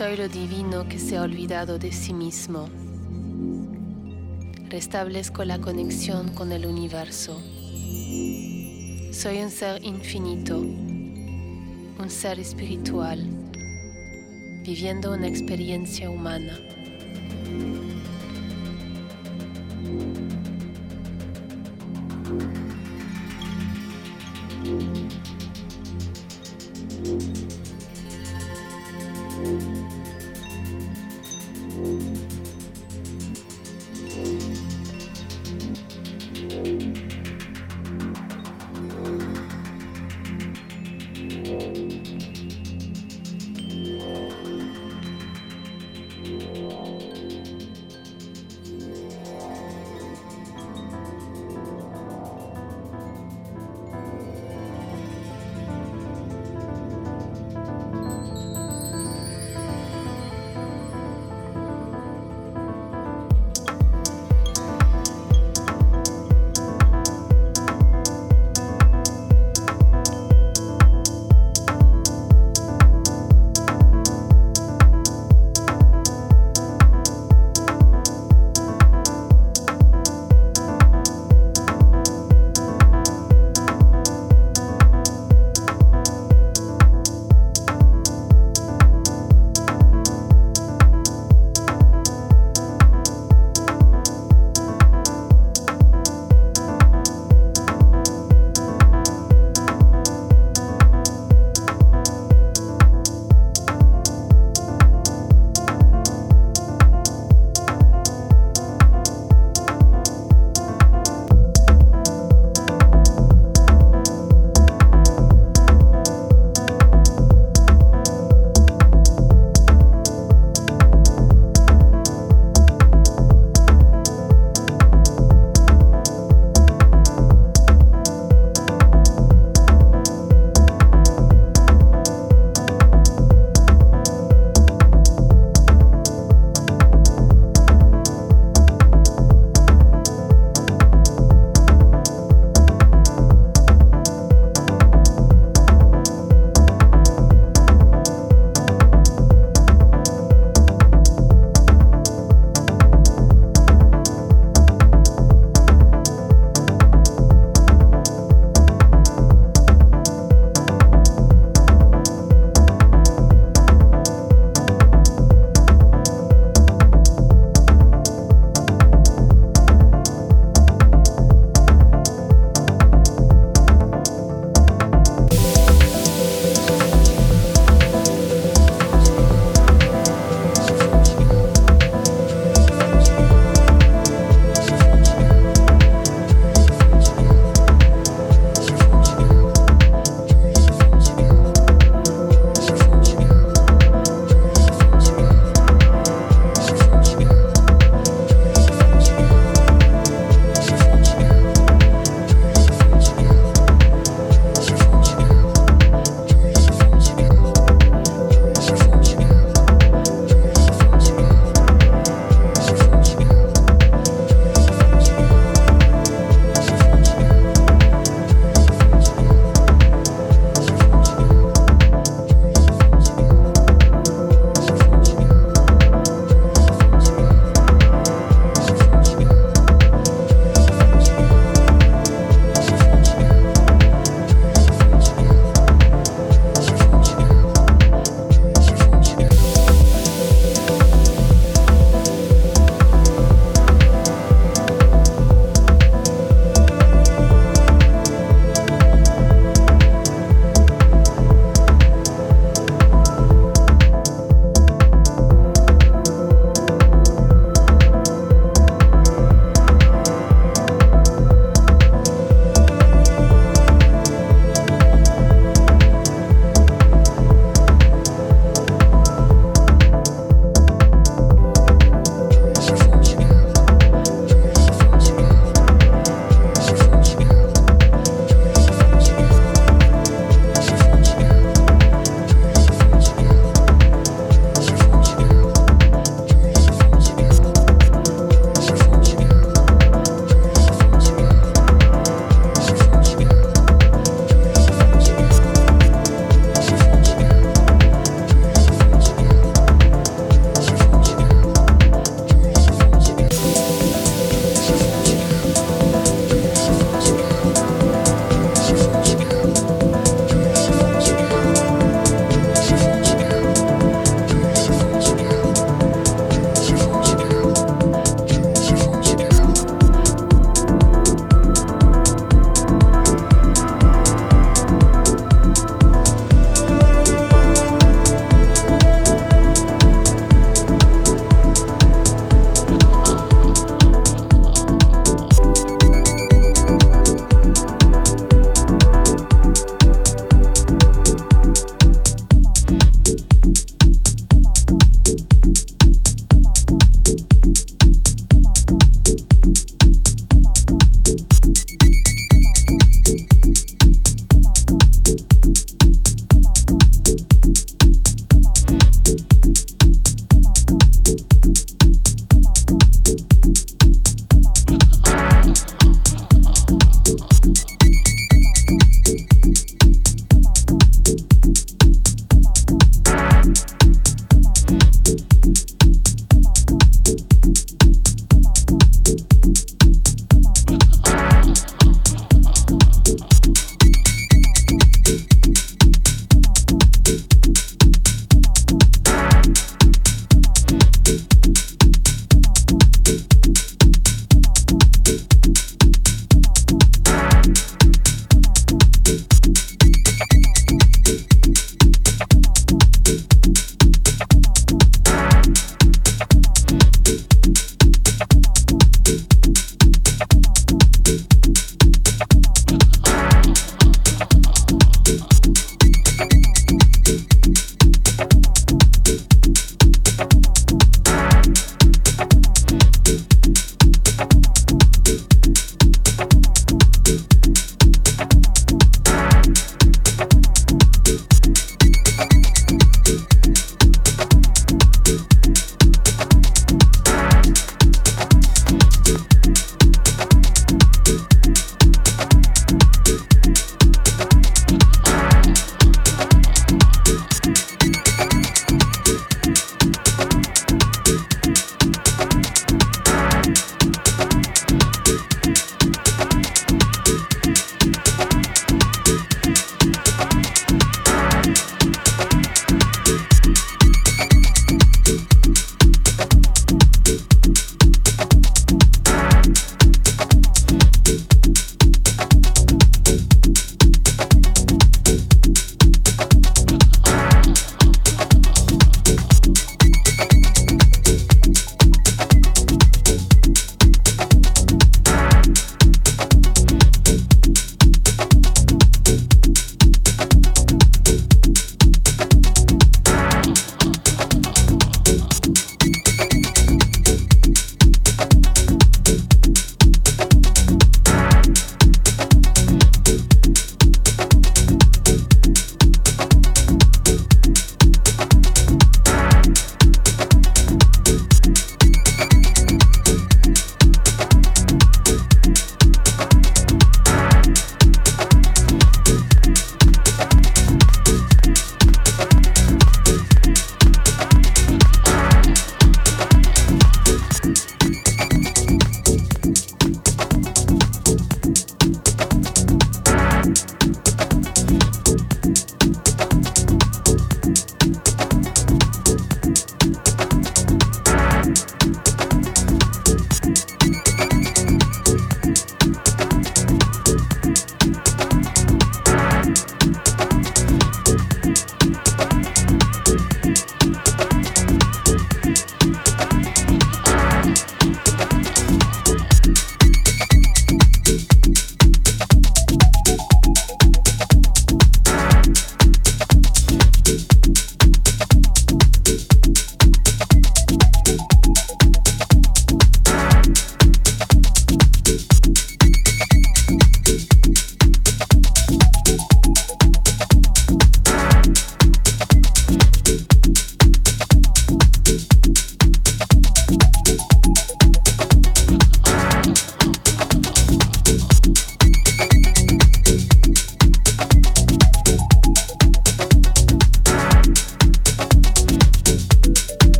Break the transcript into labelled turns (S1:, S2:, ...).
S1: Soy lo divino que se ha olvidado de sí mismo. Restablezco la conexión con el universo. Soy un ser infinito, un ser espiritual, viviendo una experiencia humana.